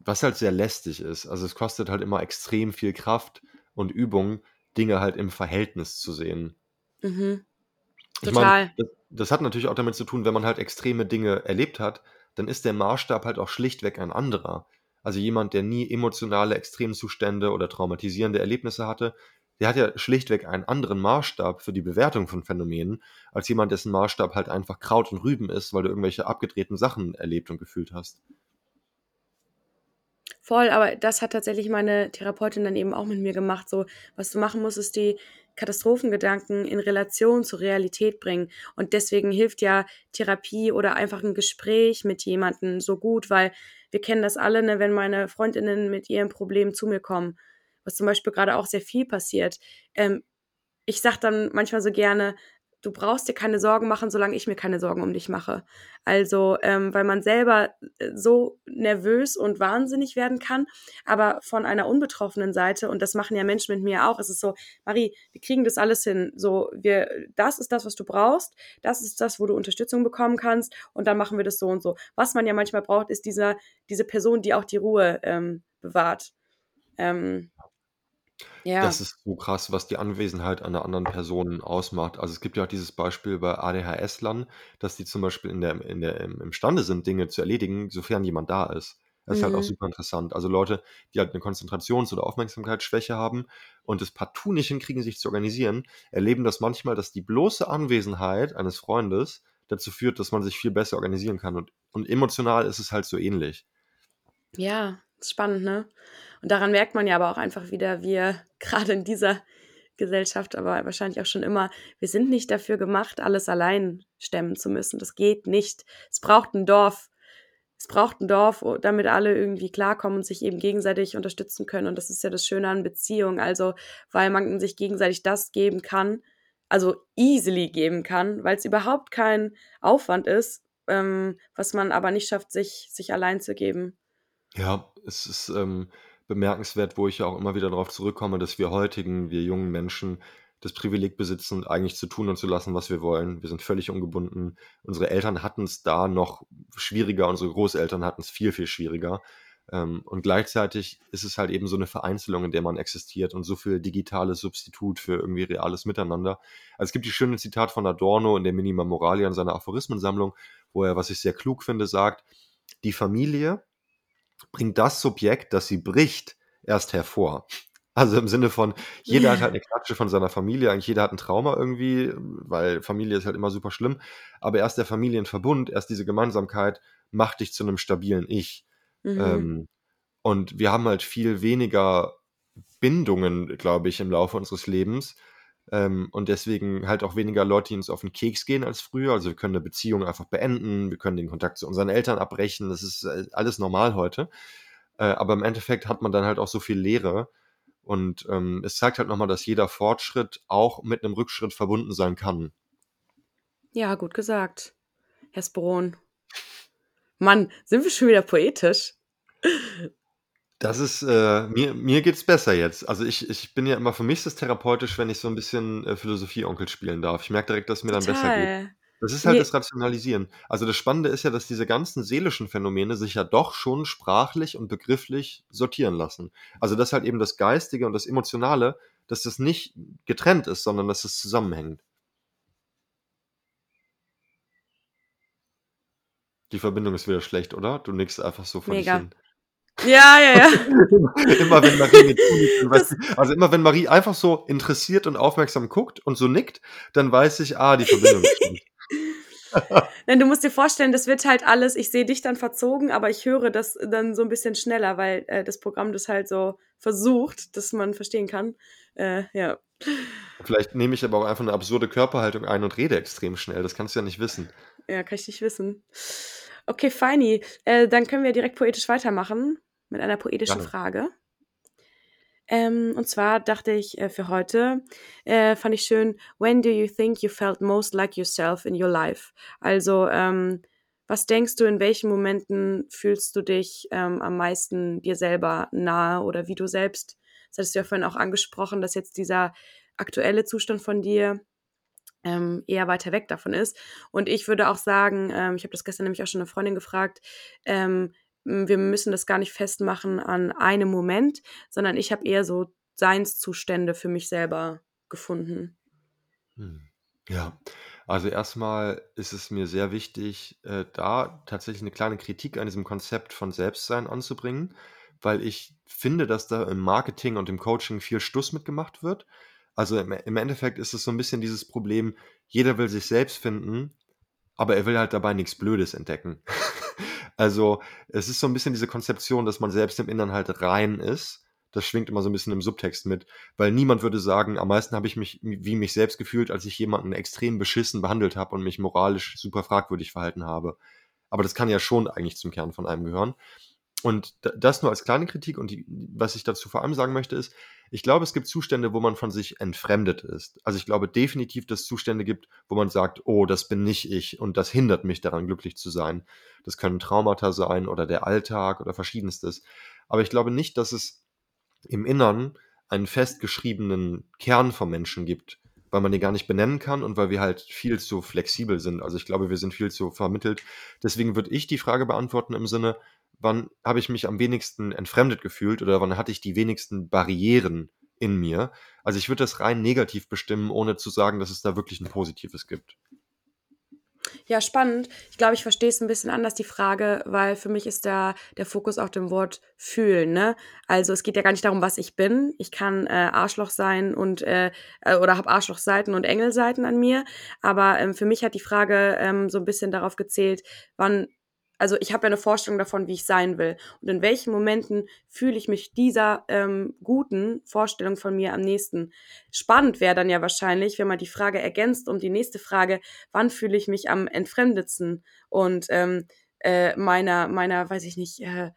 was halt sehr lästig ist. Also es kostet halt immer extrem viel Kraft und Übung, Dinge halt im Verhältnis zu sehen. Mhm. Ich meine, das, das hat natürlich auch damit zu tun, wenn man halt extreme Dinge erlebt hat, dann ist der Maßstab halt auch schlichtweg ein anderer. Also jemand, der nie emotionale Extremzustände oder traumatisierende Erlebnisse hatte, der hat ja schlichtweg einen anderen Maßstab für die Bewertung von Phänomenen, als jemand, dessen Maßstab halt einfach Kraut und Rüben ist, weil du irgendwelche abgedrehten Sachen erlebt und gefühlt hast. Voll, aber das hat tatsächlich meine Therapeutin dann eben auch mit mir gemacht. So, was du machen musst, ist die Katastrophengedanken in Relation zur Realität bringen. Und deswegen hilft ja Therapie oder einfach ein Gespräch mit jemandem so gut, weil wir kennen das alle, ne, wenn meine Freundinnen mit ihrem Problem zu mir kommen, was zum Beispiel gerade auch sehr viel passiert. Ähm, ich sage dann manchmal so gerne, du brauchst dir keine Sorgen machen, solange ich mir keine Sorgen um dich mache. Also, ähm, weil man selber äh, so nervös und wahnsinnig werden kann, aber von einer unbetroffenen Seite, und das machen ja Menschen mit mir auch, ist es so, Marie, wir kriegen das alles hin. So, wir, das ist das, was du brauchst, das ist das, wo du Unterstützung bekommen kannst, und dann machen wir das so und so. Was man ja manchmal braucht, ist dieser, diese Person, die auch die Ruhe ähm, bewahrt. Ähm, ja. Das ist so krass, was die Anwesenheit einer anderen Person ausmacht. Also, es gibt ja auch dieses Beispiel bei ADHS-Lern, dass die zum Beispiel in der in der im imstande sind, Dinge zu erledigen, sofern jemand da ist. Das ist halt auch mhm. super interessant. Also, Leute, die halt eine Konzentrations oder Aufmerksamkeitsschwäche haben und es partout nicht hinkriegen, sich zu organisieren, erleben das manchmal, dass die bloße Anwesenheit eines Freundes dazu führt, dass man sich viel besser organisieren kann und und emotional ist es halt so ähnlich. Ja, ist spannend, ne? Und daran merkt man ja aber auch einfach wieder, wir gerade in dieser Gesellschaft, aber wahrscheinlich auch schon immer, wir sind nicht dafür gemacht, alles allein stemmen zu müssen. Das geht nicht. Es braucht ein Dorf. Es braucht ein Dorf, damit alle irgendwie klarkommen und sich eben gegenseitig unterstützen können. Und das ist ja das Schöne an Beziehungen. Also, weil man sich gegenseitig das geben kann, also easily geben kann, weil es überhaupt kein Aufwand ist, ähm, was man aber nicht schafft, sich, sich allein zu geben. Ja, es ist ähm, bemerkenswert, wo ich ja auch immer wieder darauf zurückkomme, dass wir heutigen, wir jungen Menschen das Privileg besitzen, eigentlich zu tun und zu lassen, was wir wollen. Wir sind völlig ungebunden. Unsere Eltern hatten es da noch schwieriger, unsere Großeltern hatten es viel, viel schwieriger. Ähm, und gleichzeitig ist es halt eben so eine Vereinzelung, in der man existiert und so viel digitales Substitut für irgendwie reales Miteinander. Also es gibt die schöne Zitat von Adorno in der Minima Moralia in seiner Aphorismensammlung, wo er, was ich sehr klug finde, sagt, die Familie bringt das Subjekt, das sie bricht, erst hervor. Also im Sinne von, jeder hat halt eine Klatsche von seiner Familie, eigentlich jeder hat ein Trauma irgendwie, weil Familie ist halt immer super schlimm. Aber erst der Familienverbund, erst diese Gemeinsamkeit macht dich zu einem stabilen Ich. Mhm. Ähm, und wir haben halt viel weniger Bindungen, glaube ich, im Laufe unseres Lebens. Ähm, und deswegen halt auch weniger Leute, die uns auf den Keks gehen als früher. Also wir können eine Beziehung einfach beenden, wir können den Kontakt zu unseren Eltern abbrechen. Das ist äh, alles normal heute. Äh, aber im Endeffekt hat man dann halt auch so viel Leere. Und ähm, es zeigt halt nochmal, dass jeder Fortschritt auch mit einem Rückschritt verbunden sein kann. Ja, gut gesagt. Herr Sporon. Mann, sind wir schon wieder poetisch? Das ist, äh, mir, mir geht's besser jetzt. Also ich, ich bin ja immer, für mich ist es therapeutisch, wenn ich so ein bisschen äh, Philosophie-Onkel spielen darf. Ich merke direkt, dass es mir dann besser geht. Total. Das ist halt Nee, das Rationalisieren. Also das Spannende ist ja, dass diese ganzen seelischen Phänomene sich ja doch schon sprachlich und begrifflich sortieren lassen. Also dass halt eben das Geistige und das Emotionale, dass das nicht getrennt ist, sondern dass es zusammenhängt. Die Verbindung ist wieder schlecht, oder? Du nickst einfach so vor dich mega. hin. Ja, ja, ja. immer wenn Marie weiß also immer wenn Marie einfach so interessiert und aufmerksam guckt und so nickt, dann weiß ich, ah, die Verbindung ist schlecht. Nein, du musst dir vorstellen, das wird halt alles, ich sehe dich dann verzogen, aber ich höre das dann so ein bisschen schneller, weil äh, das Programm das halt so versucht, dass man verstehen kann. Äh, ja. Vielleicht nehme ich aber auch einfach eine absurde Körperhaltung ein und rede extrem schnell. Das kannst du ja nicht wissen. Ja, kann ich nicht wissen. Okay, feini. Äh, dann können wir direkt poetisch weitermachen mit einer poetischen Gerne. Frage. Ähm, und zwar dachte ich äh, für heute, äh, fand ich schön, when do you think you felt most like yourself in your life? Also, ähm, was denkst du, in welchen Momenten fühlst du dich ähm, am meisten dir selber nahe oder wie du selbst, das hattest du ja vorhin auch angesprochen, dass jetzt dieser aktuelle Zustand von dir ähm, eher weiter weg davon ist. Und ich würde auch sagen, ähm, ich habe das gestern nämlich auch schon eine Freundin gefragt, ähm, wir müssen das gar nicht festmachen an einem Moment, sondern ich habe eher so Seinszustände für mich selber gefunden. Hm. Ja, also erstmal ist es mir sehr wichtig, äh, da tatsächlich eine kleine Kritik an diesem Konzept von Selbstsein anzubringen, weil ich finde, dass da im Marketing und im Coaching viel Stuss mitgemacht wird. Also im, im Endeffekt ist es so ein bisschen dieses Problem, jeder will sich selbst finden, aber er will halt dabei nichts Blödes entdecken. Also es ist so ein bisschen diese Konzeption, dass man selbst im Innern halt rein ist. Das schwingt immer so ein bisschen im Subtext mit, weil niemand würde sagen, am meisten habe ich mich wie mich selbst gefühlt, als ich jemanden extrem beschissen behandelt habe und mich moralisch super fragwürdig verhalten habe. Aber das kann ja schon eigentlich zum Kern von einem gehören. Und das nur als kleine Kritik. Und die, was ich dazu vor allem sagen möchte, ist, ich glaube, es gibt Zustände, wo man von sich entfremdet ist. Also ich glaube definitiv, dass es Zustände gibt, wo man sagt, oh, das bin nicht ich und das hindert mich daran, glücklich zu sein. Das können Traumata sein oder der Alltag oder verschiedenstes. Aber ich glaube nicht, dass es im Innern einen festgeschriebenen Kern vom Menschen gibt, weil man den gar nicht benennen kann und weil wir halt viel zu flexibel sind. Also ich glaube, wir sind viel zu vermittelt. Deswegen würde ich die Frage beantworten im Sinne, wann habe ich mich am wenigsten entfremdet gefühlt oder wann hatte ich die wenigsten Barrieren in mir? Also ich würde das rein negativ bestimmen, ohne zu sagen, dass es da wirklich ein Positives gibt. Ja, spannend. Ich glaube, ich verstehe es ein bisschen anders, die Frage, weil für mich ist da der Fokus auf dem Wort fühlen, ne? Also es geht ja gar nicht darum, was ich bin. Ich kann äh, Arschloch sein und äh, äh, oder habe Arschlochseiten und Engelseiten an mir. Aber ähm, für mich hat die Frage ähm, so ein bisschen darauf gezählt, wann also ich habe ja eine Vorstellung davon, wie ich sein will. Und in welchen Momenten fühle ich mich dieser ähm, guten Vorstellung von mir am nächsten. Spannend wäre dann ja wahrscheinlich, wenn man die Frage ergänzt um die nächste Frage, wann fühle ich mich am entfremdetsten und ähm, äh, meiner, meiner, weiß ich nicht, äh,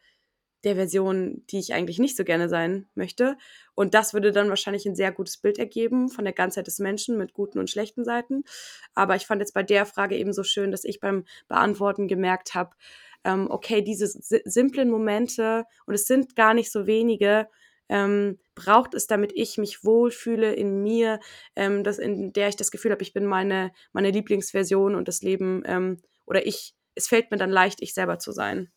der Version, die ich eigentlich nicht so gerne sein möchte. Und das würde dann wahrscheinlich ein sehr gutes Bild ergeben von der Ganzheit des Menschen mit guten und schlechten Seiten. Aber ich fand jetzt bei der Frage eben so schön, dass ich beim Beantworten gemerkt habe, ähm, okay, diese si simplen Momente, und es sind gar nicht so wenige, ähm, braucht es, damit ich mich wohlfühle in mir, ähm, das, in der ich das Gefühl habe, ich bin meine, meine Lieblingsversion und das Leben, ähm, oder ich, es fällt mir dann leicht, ich selber zu sein.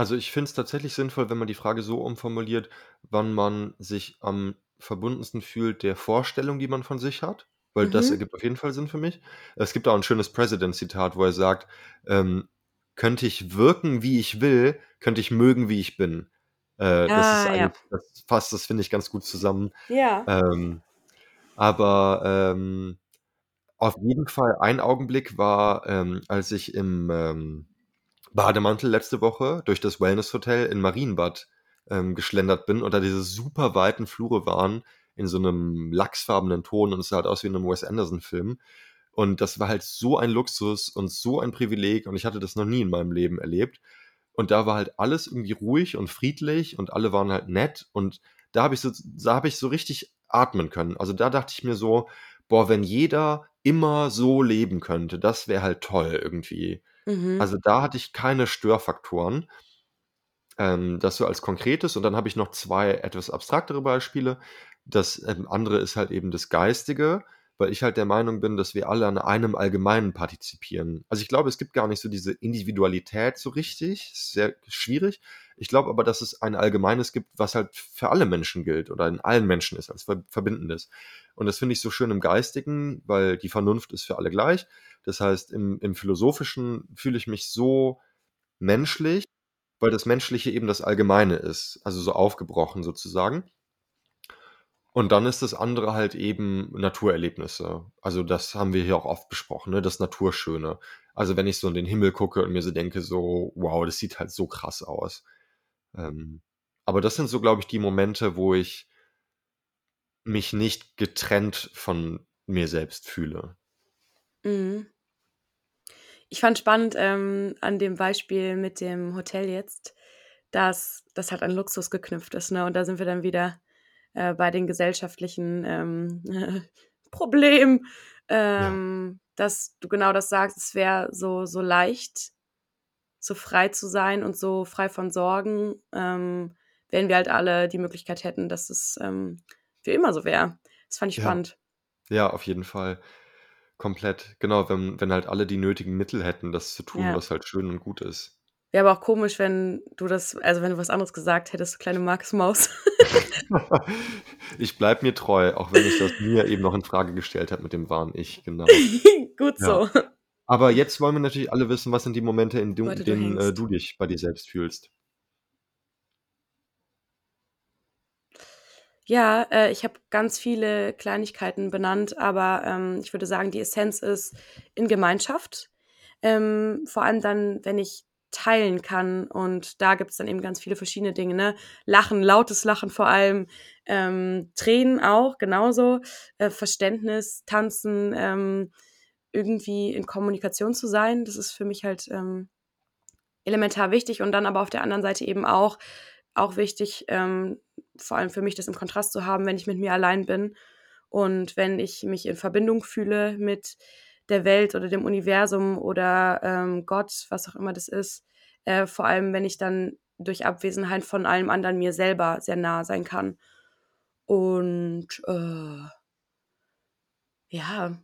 Also ich finde es tatsächlich sinnvoll, wenn man die Frage so umformuliert, wann man sich am verbundensten fühlt der Vorstellung, die man von sich hat, weil das Mhm. ergibt auf jeden Fall Sinn für mich. Es gibt auch ein schönes President-Zitat, wo er sagt, ähm, könnte ich wirken, wie ich will, könnte ich mögen, wie ich bin. Äh, das ist Ah, ja. eigentlich das fasst das, finde ich, ganz gut zusammen. Ja. Ähm, aber, ähm, auf jeden Fall ein Augenblick war, ähm, als ich im, ähm, Bademantel letzte Woche durch das Wellness-Hotel in Marienbad, ähm, geschlendert bin und da diese super weiten Flure waren in so 'nem lachsfarbenen Ton und es sah halt aus wie in 'nem Wes Anderson-Film. Und das war halt so ein Luxus und so ein Privileg und ich hatte das noch nie in meinem Leben erlebt. Und da war halt alles irgendwie ruhig und friedlich und alle waren halt nett und da habe ich so da habe ich so richtig atmen können. Also, da dachte ich mir so: „Boah, wenn jeder immer so leben könnte, das wäre halt toll irgendwie.“ Mhm. Also, da hatte ich keine Störfaktoren. Ähm, das so als Konkretes und dann habe ich noch 2 etwas abstraktere Beispiele. Das, ähm, andere ist halt eben das Geistige, weil ich halt der Meinung bin, dass wir alle an einem Allgemeinen partizipieren. Also, ich glaube, es gibt gar nicht so diese Individualität so richtig, sehr schwierig. Ich glaube aber, dass es ein Allgemeines gibt, was halt für alle Menschen gilt oder in allen Menschen ist, als Ver Verbindendes. Und das finde ich so schön im Geistigen, weil die Vernunft ist für alle gleich. Das heißt, im im Philosophischen fühle ich mich so menschlich, weil das Menschliche eben das Allgemeine ist, also so aufgebrochen sozusagen. Und dann ist das andere halt eben Naturerlebnisse. Also, das haben wir hier auch oft besprochen, ne, das Naturschöne. Also, wenn ich so in den Himmel gucke und mir so denke so: „Wow, das sieht halt so krass aus.“ Ähm, aber das sind so, glaube ich, die Momente, wo ich mich nicht getrennt von mir selbst fühle. Mhm. Ich fand spannend, ähm, an dem Beispiel mit dem Hotel jetzt, dass das halt an Luxus geknüpft ist, ne? Und da sind wir dann wieder, äh, bei den gesellschaftlichen, ähm, Problemen, Ja. ähm, dass du genau das sagst, es wäre so so leicht, so frei zu sein und so frei von Sorgen, ähm, wenn wir halt alle die Möglichkeit hätten, dass es, ähm, für immer so wäre. Das fand ich Ja. spannend. Ja, auf jeden Fall. Komplett. Genau, wenn wenn halt alle die nötigen Mittel hätten, das zu tun, Ja. was halt schön und gut ist. Wäre aber auch komisch, wenn du das also, wenn du was anderes gesagt hättest, du kleine Marksmaus. Ich bleibe mir treu, auch wenn ich das mir eben noch in Frage gestellt habe mit dem wahren Ich, genau. Gut Ja. so. Aber jetzt wollen wir natürlich alle wissen, was sind die Momente, in du du denen, äh, hängst. du dich bei dir selbst fühlst? Ja, äh, ich habe ganz viele Kleinigkeiten benannt, aber, ähm, ich würde sagen, die Essenz ist in Gemeinschaft. Ähm, vor allem dann, wenn ich teilen kann und da gibt's dann eben ganz viele verschiedene Dinge, ne? Lachen, lautes Lachen vor allem, ähm, Tränen auch genauso, äh, Verständnis, Tanzen, ähm, irgendwie in Kommunikation zu sein. Das ist für mich halt, ähm, elementar wichtig und dann aber auf der anderen Seite eben auch auch wichtig, ähm, vor allem für mich das im Kontrast zu haben, wenn ich mit mir allein bin und wenn ich mich in Verbindung fühle mit der Welt oder dem Universum oder, ähm, Gott, was auch immer das ist. Äh, vor allem, wenn ich dann durch Abwesenheit von allem anderen mir selber sehr nah sein kann. Und, äh ja,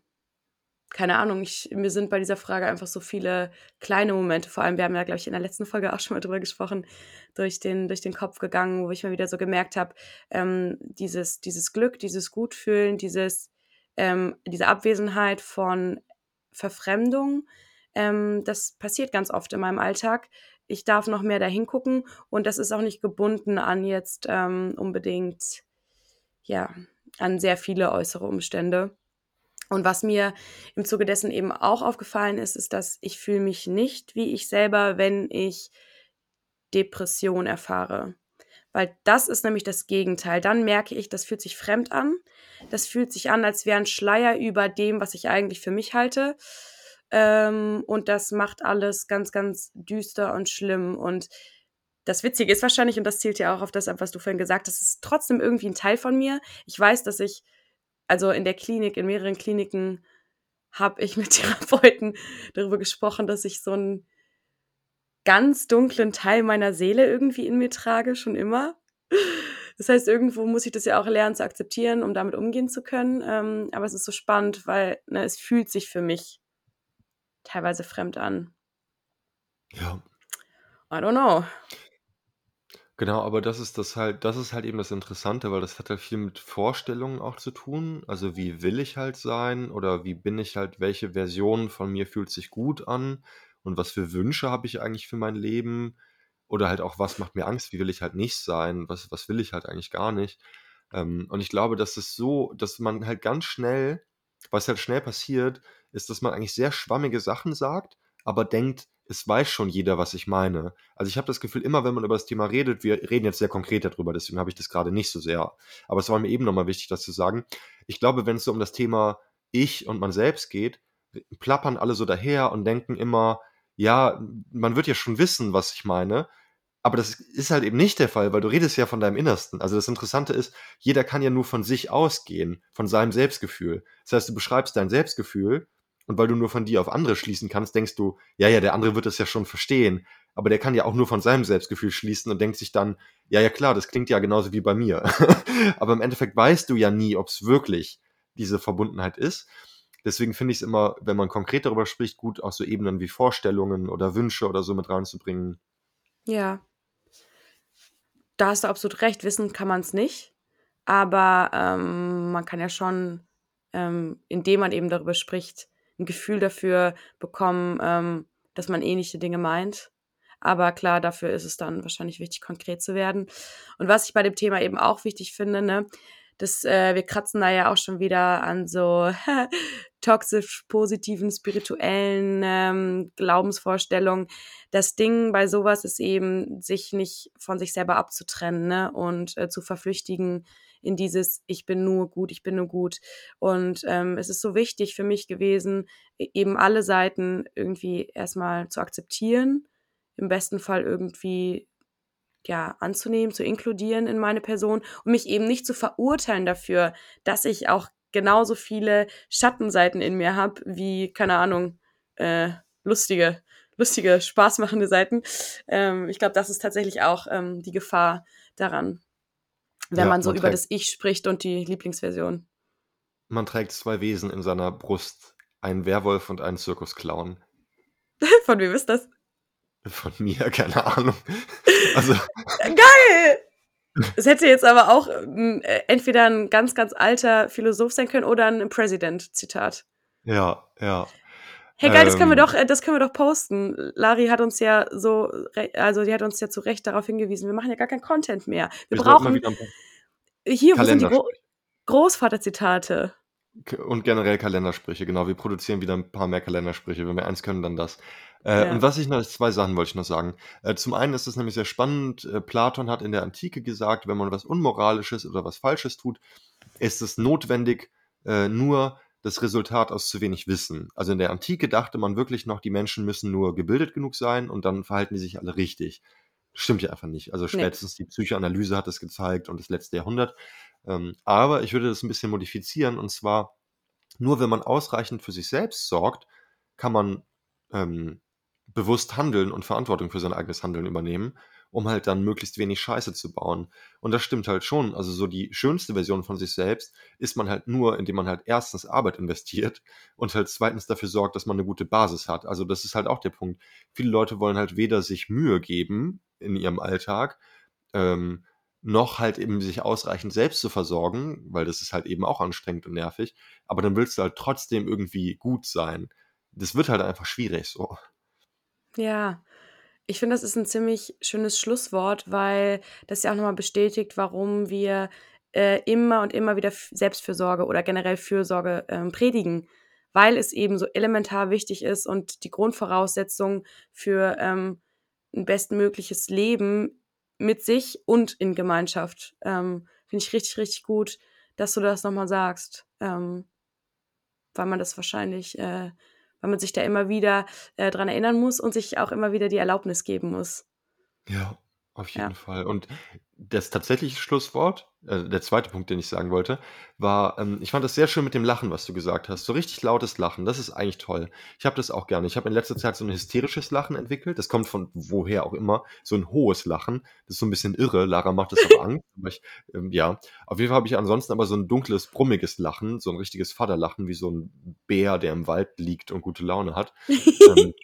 keine Ahnung, ich mir sind bei dieser Frage einfach so viele kleine Momente vor allem wir haben ja, glaube ich, in der letzten Folge auch schon mal drüber gesprochen, durch den durch den Kopf gegangen, wo ich mal wieder so gemerkt habe, ähm, dieses dieses Glück, dieses Gutfühlen, dieses ähm, diese Abwesenheit von Verfremdung, ähm, das passiert ganz oft in meinem Alltag. Ich darf noch mehr da hingucken und das ist auch nicht gebunden an jetzt, ähm, unbedingt ja, an sehr viele äußere Umstände. Und was mir im Zuge dessen eben auch aufgefallen ist, ist, dass ich fühle mich nicht wie ich selber, wenn ich Depression erfahre. Weil das ist nämlich das Gegenteil. Dann merke ich, das fühlt sich fremd an. Das fühlt sich an, als wäre 'n Schleier über dem, was ich eigentlich für mich halte. Ähm, und das macht alles ganz, ganz düster und schlimm. Und das Witzige ist wahrscheinlich, und das zielt ja auch auf das ab, was du vorhin gesagt hast, es ist trotzdem irgendwie 'n Teil von mir. Ich weiß, dass ich also, in der Klinik in mehreren Kliniken habe ich mit Therapeuten darüber gesprochen, dass ich so 'n ganz dunklen Teil meiner Seele irgendwie in mir trage, schon immer. Das heißt, irgendwo muss ich das ja auch lernen zu akzeptieren, um damit umgehen zu können. Ähm, aber es ist so spannend, weil, ne, es fühlt sich für mich teilweise fremd an. Ja. I don't know. Genau, aber das ist das halt das ist halt eben das Interessante, weil das hat ja viel mit Vorstellungen auch zu tun. Also, wie will ich halt sein oder wie bin ich halt welche Version von mir fühlt sich gut an und was für Wünsche habe ich eigentlich für mein Leben? oder halt auch, was macht mir Angst, wie will ich halt nicht sein, was, was will ich halt eigentlich gar nicht. Ähm, und ich glaube, dass es so, dass man halt ganz schnell, was halt schnell passiert, ist, dass man eigentlich sehr schwammige Sachen sagt, aber denkt, es weiß schon jeder, was ich meine. Also ich habe das Gefühl, immer wenn man über das Thema redet, wir reden jetzt sehr konkret darüber, deswegen habe ich das gerade nicht so sehr. Aber es war mir eben nochmal wichtig, das zu sagen. Ich glaube, wenn es so um das Thema Ich und man selbst geht, plappern alle so daher und denken immer, ja, man wird ja schon wissen, was ich meine. Aber das ist halt eben nicht der Fall, weil du redest ja von deinem Innersten. Also das Interessante ist, jeder kann ja nur von sich ausgehen, von seinem Selbstgefühl. Das heißt, du beschreibst dein Selbstgefühl und weil du nur von dir auf andere schließen kannst, denkst du, ja, ja, der andere wird es ja schon verstehen. Aber der kann ja auch nur von seinem Selbstgefühl schließen und denkt sich dann, ja, ja, klar, das klingt ja genauso wie bei mir. Aber im Endeffekt weißt du ja nie, ob es wirklich diese Verbundenheit ist. Deswegen finde ich es immer, wenn man konkret darüber spricht, gut, auch so Ebenen wie Vorstellungen oder Wünsche oder so mit reinzubringen. Ja. Da hast du absolut recht. Wissen kann man es nicht. Aber ähm, man kann ja schon, ähm, indem man eben darüber spricht, ein Gefühl dafür bekommen, ähm, dass man ähnliche Dinge meint. Aber klar, dafür ist es dann wahrscheinlich wichtig, konkret zu werden. Und was ich bei dem Thema eben auch wichtig finde, ne, dass äh, wir kratzen da ja auch schon wieder an so toxisch positiven, spirituellen ähm, Glaubensvorstellungen. Das Ding bei sowas ist eben, sich nicht von sich selber abzutrennen ne? und äh, zu verflüchtigen in dieses Ich bin nur gut, ich bin nur gut. Und ähm, es ist so wichtig für mich gewesen, e-, eben alle Seiten irgendwie erstmal zu akzeptieren, im besten Fall irgendwie ja, anzunehmen, zu inkludieren in meine Person und mich eben nicht zu verurteilen dafür, dass ich auch genauso viele Schattenseiten in mir habe, wie, keine Ahnung, äh, lustige, lustige, spaßmachende Seiten. Ähm, ich glaube, das ist tatsächlich auch ähm, die Gefahr daran wenn ja, man so man über das Ich spricht und die Lieblingsversion. Man trägt zwei Wesen in seiner Brust, einen Werwolf und einen Zirkusclown. Von wem ist das? Von mir, keine Ahnung. Also. Geil! Es hätte jetzt aber auch äh, entweder ein ganz, ganz alter Philosoph sein können oder ein President-Zitat. Ja, ja. Hey geil, ähm, das können wir ähm. doch, äh, das können wir doch posten. Lari hat uns ja so, also die hat uns ja zu Recht darauf hingewiesen, wir machen ja gar kein Content mehr. Wir, wir brauchen hier, wo sind die Gro Großvaterzitate? Und generell Kalendersprüche, genau. Wir produzieren wieder ein paar mehr Kalendersprüche. Wenn wir eins können, dann das. Äh, ja. Und was ich noch, zwei Sachen wollte ich noch sagen. Äh, zum einen ist es nämlich sehr spannend. Äh, Platon hat in der Antike gesagt, wenn man was Unmoralisches oder was Falsches tut, ist es notwendig, äh, nur das Resultat aus zu wenig Wissen. Also in der Antike dachte man wirklich noch, die Menschen müssen nur gebildet genug sein und dann verhalten die sich alle richtig. Stimmt ja einfach nicht. Also spätestens nee. die Psychoanalyse hat es gezeigt und das letzte Jahrhundert. Ähm, aber ich würde das ein bisschen modifizieren und zwar nur wenn man ausreichend für sich selbst sorgt, kann man ähm, bewusst handeln und Verantwortung für sein eigenes Handeln übernehmen um halt dann möglichst wenig Scheiße zu bauen. Und das stimmt halt schon. Also so die schönste Version von sich selbst ist man halt nur, indem man halt erstens Arbeit investiert und halt zweitens dafür sorgt, dass man eine gute Basis hat. Also das ist halt auch der Punkt. Viele Leute wollen halt weder sich Mühe geben in ihrem Alltag, ähm, noch halt eben sich ausreichend selbst zu versorgen, weil das ist halt eben auch anstrengend und nervig. Aber dann willst du halt trotzdem irgendwie gut sein. Das wird halt einfach schwierig so. Ja, ich finde, das ist ein ziemlich schönes Schlusswort, weil das ja auch nochmal bestätigt, warum wir äh, immer und immer wieder Selbstfürsorge oder generell Fürsorge ähm, predigen, weil es eben so elementar wichtig ist und die Grundvoraussetzung für ähm, ein bestmögliches Leben mit sich und in Gemeinschaft. Ähm, Finde ich richtig, richtig gut, dass du das nochmal sagst, ähm, weil man das wahrscheinlich äh, weil man sich da immer wieder äh, dran erinnern muss und sich auch immer wieder die Erlaubnis geben muss. Ja, auf jeden ja. Fall. Und das tatsächliche Schlusswort, äh, der zweite Punkt, den ich sagen wollte, war, ähm, ich fand das sehr schön mit dem Lachen, was du gesagt hast. So richtig lautes Lachen, das ist eigentlich toll. Ich habe das auch gerne. Ich habe in letzter Zeit so ein hysterisches Lachen entwickelt. Das kommt von woher auch immer. So ein hohes Lachen. Das ist so ein bisschen irre. Lara macht das auch Angst. Ich, ähm, ja, auf jeden Fall habe ich ansonsten aber so ein dunkles, brummiges Lachen, so ein richtiges Vaterlachen, wie so ein Bär, der im Wald liegt und gute Laune hat. ähm,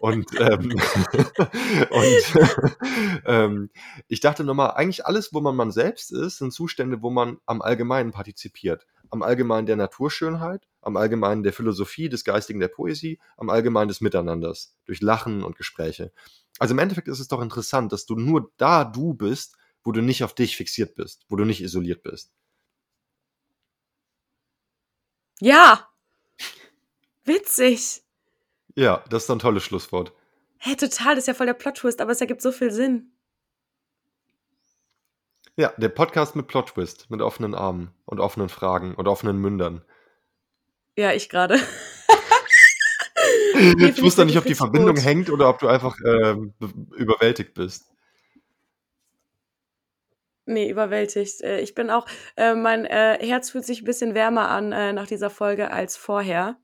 und ähm, und ähm, ich dachte nochmal, eigentlich alles, wo man man selbst ist, sind Zustände, wo man am Allgemeinen partizipiert. am Allgemeinen der Naturschönheit, am Allgemeinen der Philosophie, des Geistigen, der Poesie, am Allgemeinen des Miteinanders, durch Lachen und Gespräche. Also im Endeffekt ist es doch interessant, dass du nur da du bist, wo du nicht auf dich fixiert bist, wo du nicht isoliert bist. Ja. Witzig. Ja, das ist ein tolles Schlusswort. Hä, hey, total, das ist ja voll der Plot-Twist, aber es ergibt so viel Sinn. Ja, der Podcast mit Plot-Twist, mit offenen Armen und offenen Fragen und offenen Mündern. Ja, ich gerade. ich wusste nicht, ob die Verbindung gut. hängt oder ob du einfach äh, überwältigt bist. Nee, überwältigt. Äh, ich bin auch, äh, mein äh, Herz fühlt sich ein bisschen wärmer an äh, nach dieser Folge als vorher.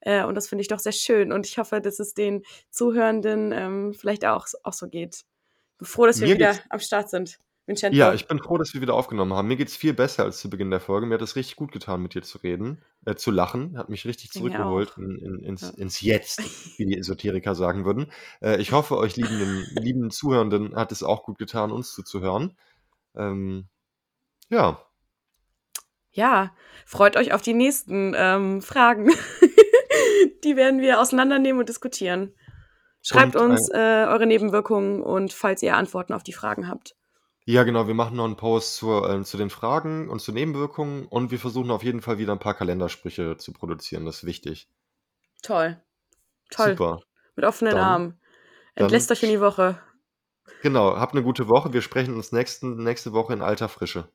Äh, und das finde ich doch sehr schön. Und ich hoffe, dass es den Zuhörenden ähm, vielleicht auch, auch so geht. Ich bin froh, dass wir Mir wieder am Start sind. Vincenzo. Ja, ich bin froh, dass wir wieder aufgenommen haben. Mir geht es viel besser als zu Beginn der Folge. Mir hat es richtig gut getan, mit dir zu reden, äh, zu lachen. Hat mich richtig zurückgeholt in, in, ins, ja. ins, Jetzt, wie die Esoteriker sagen würden. Äh, ich hoffe, euch lieben, lieben Zuhörenden hat es auch gut getan, uns zuzuhören. Ähm, ja. Ja, freut euch auf die nächsten ähm, Fragen. die werden wir auseinandernehmen und diskutieren. Schreibt und uns äh, eure Nebenwirkungen und falls ihr Antworten auf die Fragen habt. Ja, genau, wir machen noch einen Post zur, äh, zu den Fragen und zu Nebenwirkungen und wir versuchen auf jeden Fall wieder ein paar Kalendersprüche zu produzieren. Das ist wichtig. Toll. Toll. Super. Mit offenen dann, Armen. Entlässt euch in die Woche. Genau, habt eine gute Woche. Wir sprechen uns nächsten, nächste Woche in alter Frische.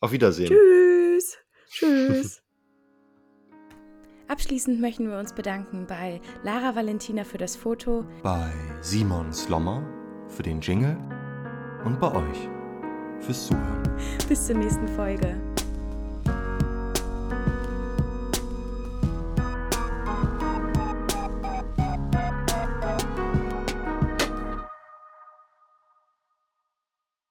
Auf Wiedersehen. Tschüss. Tschüss. Abschließend möchten wir uns bedanken bei Lara Valentina für das Foto, bei Simon Slommer für den Jingle und bei euch fürs Zuhören. Bis zur nächsten Folge.